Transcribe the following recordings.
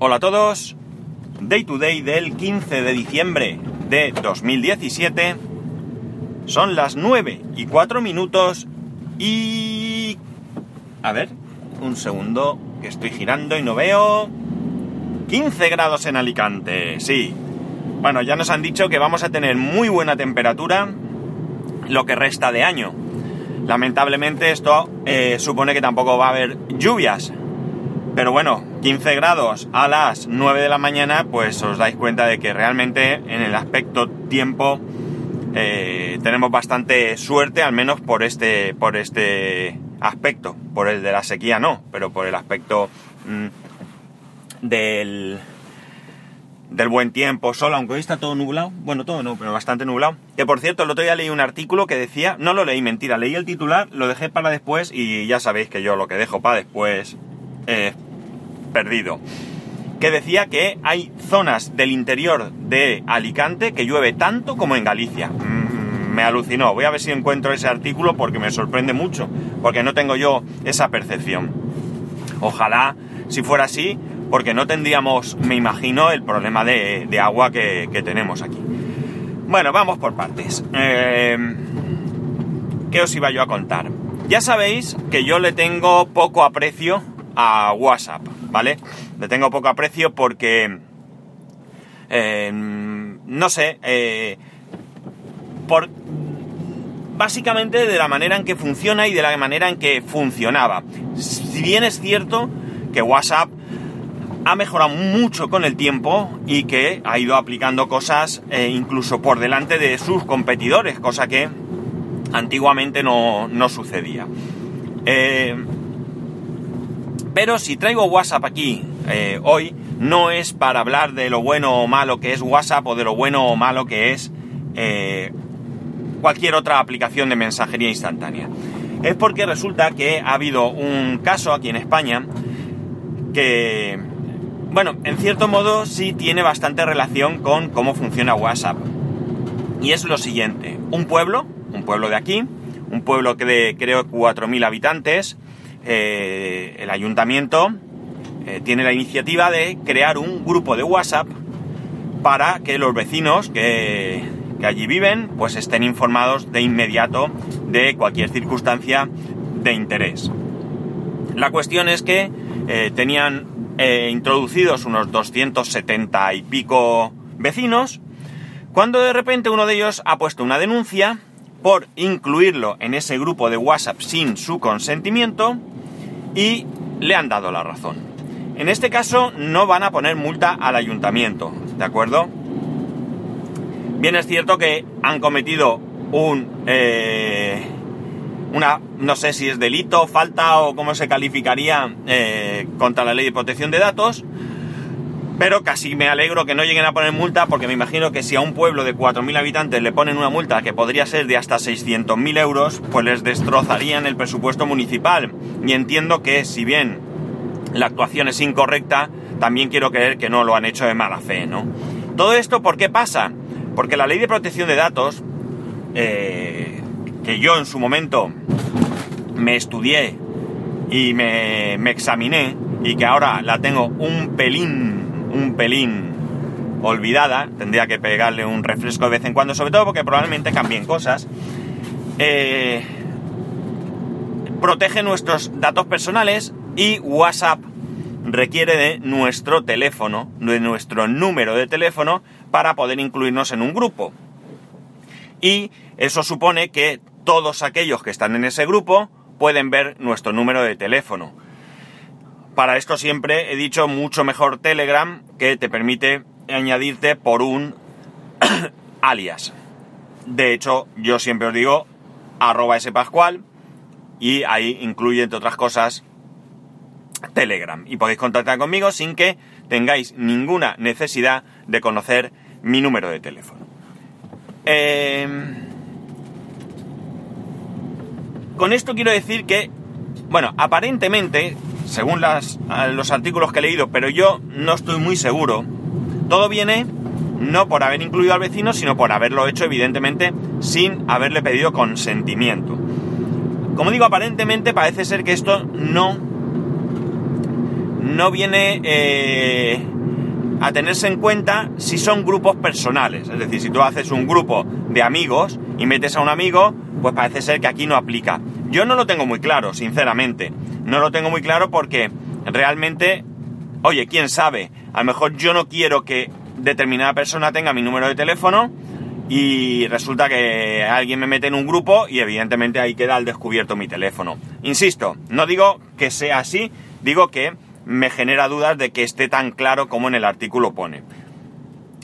Hola a todos. Day to day del 15 de diciembre de 2017. Son las 9 y 4 minutos y... A ver, un segundo, que estoy girando y no veo... 15 grados en Alicante, sí. Bueno, ya nos han dicho que vamos a tener muy buena temperatura lo que resta de año. Lamentablemente esto eh, supone que tampoco va a haber lluvias. Pero bueno, 15 grados a las 9 de la mañana, pues os dais cuenta de que realmente en el aspecto tiempo eh, tenemos bastante suerte, al menos por este, por este aspecto. Por el de la sequía no, pero por el aspecto mm, del, del buen tiempo, solo, aunque hoy está todo nublado, bueno, todo no, pero bastante nublado. Que por cierto, el otro día leí un artículo que decía, no lo leí, mentira, leí el titular, lo dejé para después y ya sabéis que yo lo que dejo para después eh, perdido. Que decía que hay zonas del interior de Alicante que llueve tanto como en Galicia. Mm, me alucinó. Voy a ver si encuentro ese artículo porque me sorprende mucho, porque no tengo yo esa percepción. Ojalá, si fuera así, porque no tendríamos, me imagino, el problema de, agua que, tenemos aquí. Bueno, vamos por partes. Eh, ¿Qué os iba yo a contar? Ya sabéis que yo le tengo poco aprecio a WhatsApp, ¿vale? Le tengo poco aprecio porque... Eh, no sé, eh, por, básicamente de la manera en que funciona y de la manera en que funcionaba. Si bien es cierto que WhatsApp ha mejorado mucho con el tiempo y que ha ido aplicando cosas eh, incluso por delante de sus competidores, cosa que antiguamente no, no sucedía. Eh, pero si traigo WhatsApp aquí eh, hoy, no es para hablar de lo bueno o malo que es WhatsApp o de lo bueno o malo que es eh, cualquier otra aplicación de mensajería instantánea. Es porque resulta que ha habido un caso aquí en España que, bueno, en cierto modo sí tiene bastante relación con cómo funciona WhatsApp. Y es lo siguiente, un pueblo, un pueblo de aquí, un pueblo que de creo 4.000 habitantes, eh, el ayuntamiento eh, tiene la iniciativa de crear un grupo de WhatsApp para que los vecinos que, allí viven pues estén informados de inmediato de cualquier circunstancia de interés. La cuestión es que eh, tenían introducidos unos 270 y pico vecinos, cuando de repente uno de ellos ha puesto una denuncia por incluirlo en ese grupo de WhatsApp sin su consentimiento y le han dado la razón. En este caso no van a poner multa al ayuntamiento, ¿de acuerdo? Bien es cierto que han cometido un... Eh, una, no sé si es delito, falta o cómo se calificaría eh, contra la ley de protección de datos, pero casi me alegro que no lleguen a poner multa porque me imagino que si a un pueblo de 4.000 habitantes le ponen una multa que podría ser de hasta 600.000 euros, pues les destrozarían el presupuesto municipal. Y entiendo que si bien la actuación es incorrecta, también quiero creer que no lo han hecho de mala fe, ¿no? Todo esto, ¿por qué pasa? Porque la ley de protección de datos, eh, que yo en su momento me estudié y me, me examiné, y que ahora la tengo un pelín un pelín olvidada, tendría que pegarle un refresco de vez en cuando, sobre todo porque probablemente cambien cosas. Eh, protege nuestros datos personales y WhatsApp requiere de nuestro teléfono, de nuestro número de teléfono para poder incluirnos en un grupo. Y eso supone que todos aquellos que están en ese grupo pueden ver nuestro número de teléfono para esto siempre he dicho mucho mejor Telegram que te permite añadirte por un alias. De hecho, yo siempre os digo arroba pascual y ahí incluye entre otras cosas Telegram. Y podéis contactar conmigo sin que tengáis ninguna necesidad de conocer mi número de teléfono. Em, con esto quiero decir que, bueno, aparentemente según los artículos que he leído, pero yo no estoy muy seguro. Todo viene no por haber incluido al vecino, sino por haberlo hecho evidentemente sin haberle pedido consentimiento. Como digo, aparentemente parece ser que esto no no viene eh, a tenerse en cuenta si son grupos personales. Es decir, si tú haces un grupo de amigos y metes a un amigo, pues parece ser que aquí no aplica. Yo no lo tengo muy claro, sinceramente. No lo tengo muy claro porque realmente, oye, quién sabe, a lo mejor yo no quiero que determinada persona tenga mi número de teléfono y resulta que alguien me mete en un grupo y evidentemente ahí queda al descubierto mi teléfono. Insisto, no digo que sea así, digo que me genera dudas de que esté tan claro como en el artículo pone.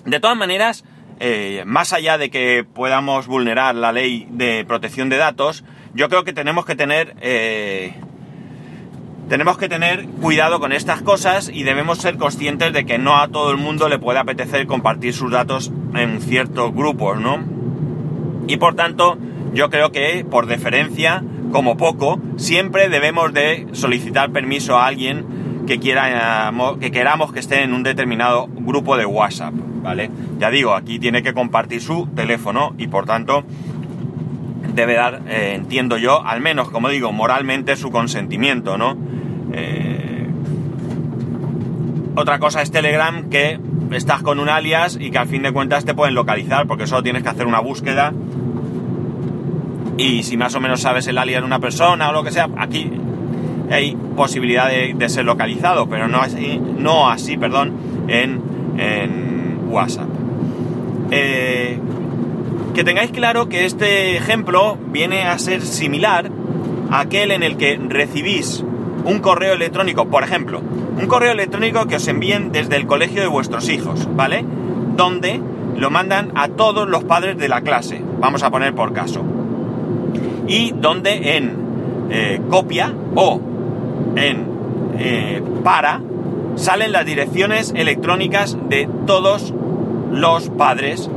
De todas maneras, eh, más allá de que podamos vulnerar la ley de protección de datos, yo creo que tenemos que tener eh, tenemos que tener cuidado con estas cosas y debemos ser conscientes de que no a todo el mundo le puede apetecer compartir sus datos en ciertos grupos, ¿no? Y por tanto, yo creo que por deferencia, como poco, siempre debemos de solicitar permiso a alguien que quiera que queramos que esté en un determinado grupo de WhatsApp, ¿vale? Ya digo, aquí tiene que compartir su teléfono y por tanto debe dar, eh, entiendo yo, al menos, como digo, moralmente su consentimiento, ¿no? Eh, otra cosa es Telegram que estás con un alias y que al fin de cuentas te pueden localizar porque solo tienes que hacer una búsqueda y si más o menos sabes el alias de una persona o lo que sea, aquí hay posibilidad de, ser localizado, pero no así, no así perdón, en, WhatsApp. Eh, que tengáis claro que este ejemplo viene a ser similar a aquel en el que recibís un correo electrónico, por ejemplo, un correo electrónico que os envíen desde el colegio de vuestros hijos, ¿vale? Donde lo mandan a todos los padres de la clase, vamos a poner por caso. Y donde en eh, copia o en eh, para salen las direcciones electrónicas de todos los padres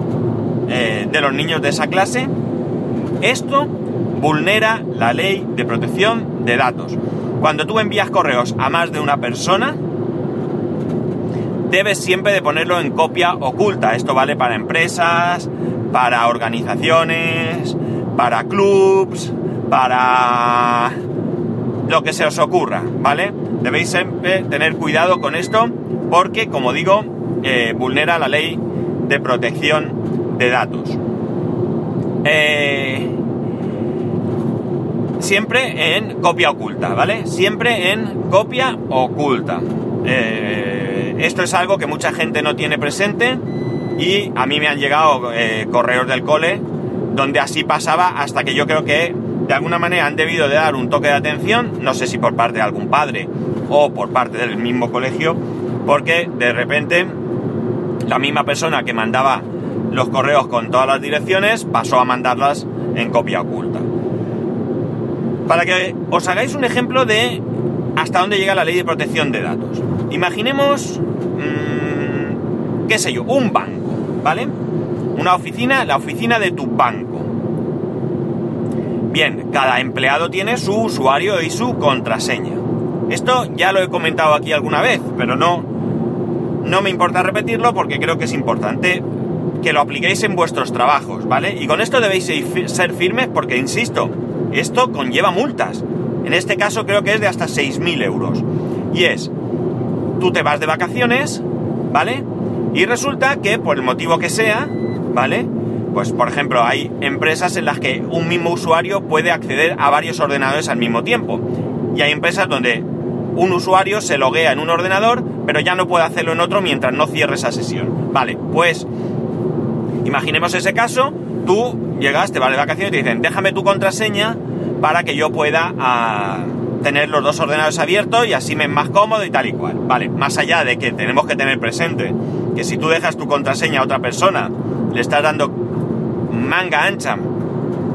eh, de los niños de esa clase. Esto vulnera la ley de protección de datos. Cuando tú envías correos a más de una persona, debes siempre de ponerlo en copia oculta. Esto vale para empresas, para organizaciones, para clubs, para lo que se os ocurra, ¿vale? Debéis siempre tener cuidado con esto porque, como digo, eh, vulnera la ley de protección de datos. Eh, siempre en copia oculta, ¿vale? Siempre en copia oculta. Eh, esto es algo que mucha gente no tiene presente y a mí me han llegado eh, correos del cole donde así pasaba hasta que yo creo que de alguna manera han debido de dar un toque de atención, no sé si por parte de algún padre o por parte del mismo colegio, porque de repente la misma persona que mandaba los correos con todas las direcciones pasó a mandarlas en copia oculta. Para que os hagáis un ejemplo de hasta dónde llega la ley de protección de datos. Imaginemos, mm, qué sé yo, un banco, ¿vale? Una oficina, la oficina de tu banco. Bien, cada empleado tiene su usuario y su contraseña. Esto ya lo he comentado aquí alguna vez, pero no, no me importa repetirlo porque creo que es importante que lo apliquéis en vuestros trabajos, ¿vale? Y con esto debéis ser firmes porque, insisto, esto conlleva multas. En este caso creo que es de hasta 6.000 euros. Y es, tú te vas de vacaciones, ¿vale? Y resulta que por el motivo que sea, ¿vale? Pues por ejemplo hay empresas en las que un mismo usuario puede acceder a varios ordenadores al mismo tiempo. Y hay empresas donde un usuario se loguea en un ordenador, pero ya no puede hacerlo en otro mientras no cierre esa sesión. Vale, pues imaginemos ese caso, tú llegas, te vas de vacaciones y te dicen, déjame tu contraseña para que yo pueda ah, tener los dos ordenadores abiertos y así me es más cómodo y tal y cual. Vale, más allá de que tenemos que tener presente que si tú dejas tu contraseña a otra persona, le estás dando manga ancha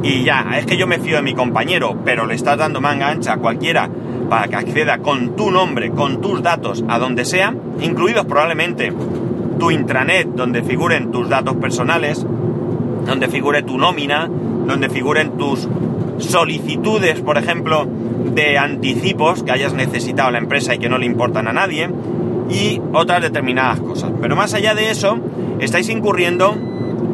y ya, es que yo me fío de mi compañero, pero le estás dando manga ancha a cualquiera para que acceda con tu nombre, con tus datos, a donde sea, incluidos probablemente tu intranet, donde figuren tus datos personales, donde figure tu nómina, donde figuren tus solicitudes, por ejemplo, de anticipos que hayas necesitado a la empresa y que no le importan a nadie, y otras determinadas cosas. Pero más allá de eso, estáis incurriendo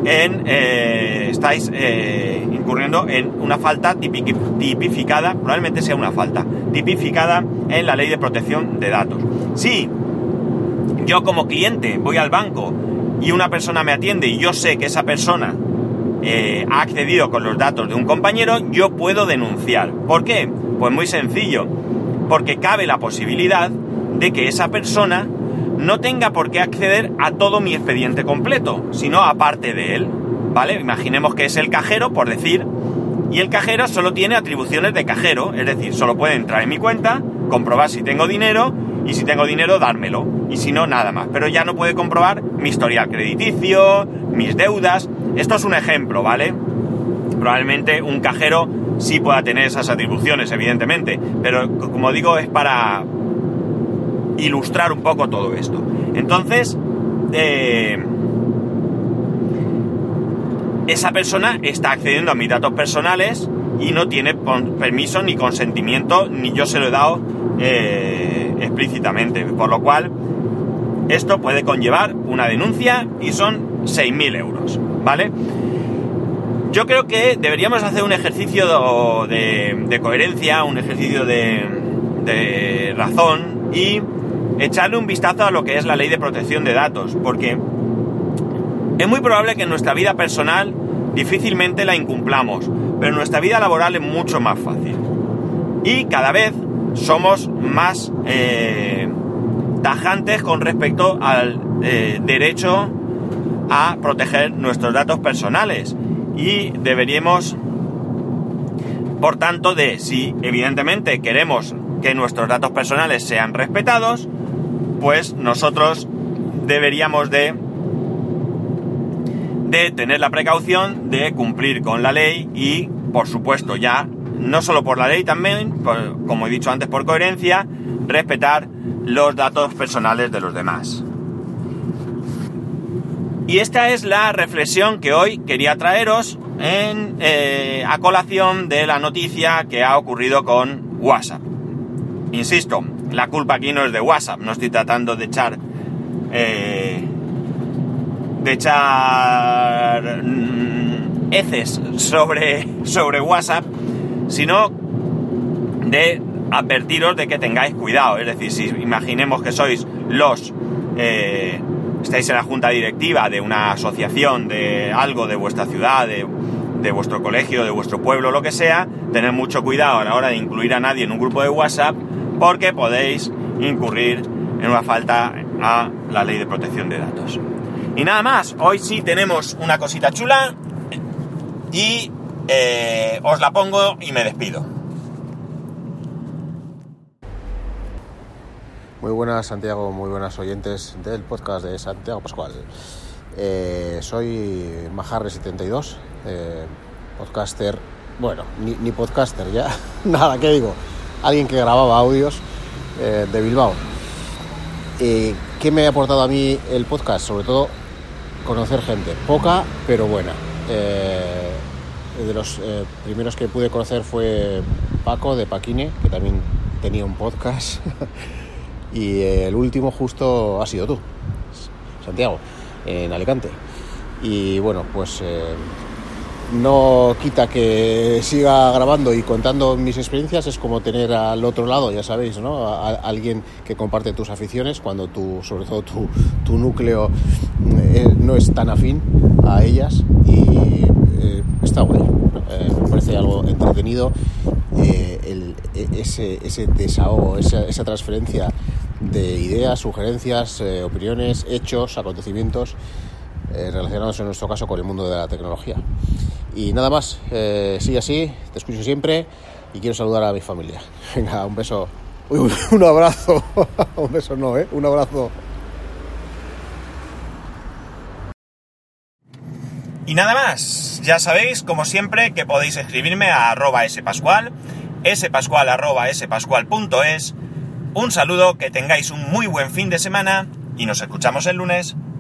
en eh, estáis eh, incurriendo en una falta tipificada, probablemente sea una falta tipificada en la ley de protección de datos. Si yo como cliente voy al banco y una persona me atiende y yo sé que esa persona eh, ha accedido con los datos de un compañero, yo puedo denunciar. ¿Por qué? Pues muy sencillo, porque cabe la posibilidad de que esa persona no tenga por qué acceder a todo mi expediente completo, sino a parte de él. ¿Vale? Imaginemos que es el cajero, por decir, y el cajero solo tiene atribuciones de cajero, es decir, solo puede entrar en mi cuenta, comprobar si tengo dinero y si tengo dinero dármelo, y si no, nada más. Pero ya no puede comprobar mi historial crediticio, mis deudas. Esto es un ejemplo, ¿vale? Probablemente un cajero sí pueda tener esas atribuciones, evidentemente, pero como digo, es para ilustrar un poco todo esto. Entonces, eh, esa persona está accediendo a mis datos personales y no tiene permiso ni consentimiento, ni yo se lo he dado eh, explícitamente. Por lo cual, esto puede conllevar una denuncia y son 6.000 euros, ¿vale? Yo creo que deberíamos hacer un ejercicio de, coherencia, un ejercicio de, razón y echarle un vistazo a lo que es la ley de protección de datos, porque es muy probable que en nuestra vida personal difícilmente la incumplamos, pero en nuestra vida laboral es mucho más fácil. Y cada vez somos más eh, tajantes con respecto al eh, derecho a proteger nuestros datos personales. Y deberíamos, por tanto, de si evidentemente queremos que nuestros datos personales sean respetados, pues nosotros deberíamos de de tener la precaución de cumplir con la ley y, por supuesto, ya, no solo por la ley también, como he dicho antes, por coherencia, respetar los datos personales de los demás. Y esta es la reflexión que hoy quería traeros en, eh, a colación de la noticia que ha ocurrido con WhatsApp. Insisto, la culpa aquí no es de WhatsApp, no estoy tratando de echar eh, de echar mm, heces sobre, sobre WhatsApp, sino de advertiros de que tengáis cuidado. Es decir, si imaginemos que sois los... Eh, estáis en la junta directiva de una asociación, de algo de vuestra ciudad, de, vuestro colegio, de vuestro pueblo, lo que sea, tened mucho cuidado a la hora de incluir a nadie en un grupo de WhatsApp porque podéis incurrir en una falta a la ley de protección de datos. Y nada más, hoy sí tenemos una cosita chula y eh, os la pongo y me despido. Muy buenas Santiago, muy buenas oyentes del podcast de Santiago Pascual. Eh, soy Majarre72, eh, podcaster, bueno, ni, podcaster ya, nada, ¿qué digo? Alguien que grababa audios de Bilbao. ¿Qué me ha aportado a mí el podcast? Sobre todo conocer gente, poca pero buena. Eh, de los eh, primeros que pude conocer fue Paco de Paquine, que también tenía un podcast. y el último justo ha sido tú, Santiago, en Alicante. Y bueno, pues eh, no quita que siga grabando y contando mis experiencias, es como tener al otro lado, ya sabéis, ¿no? A, alguien que comparte tus aficiones cuando tú, sobre todo tu, tu núcleo eh, no es tan afín a ellas y eh, está bueno, eh, me parece algo entretenido e, ese, ese, desahogo, esa, esa, transferencia de ideas, sugerencias, opiniones, hechos, acontecimientos relacionados en nuestro caso con el mundo de la tecnología. Y nada más, eh, sigue así, te escucho siempre y quiero saludar a mi familia. Venga, un beso. un abrazo. un beso no, ¿eh? Un abrazo. Y nada más, ya sabéis, como siempre, que podéis escribirme a arroba spascual, spascual arroba spascual.es. Un saludo, que tengáis un muy buen fin de semana y nos escuchamos el lunes.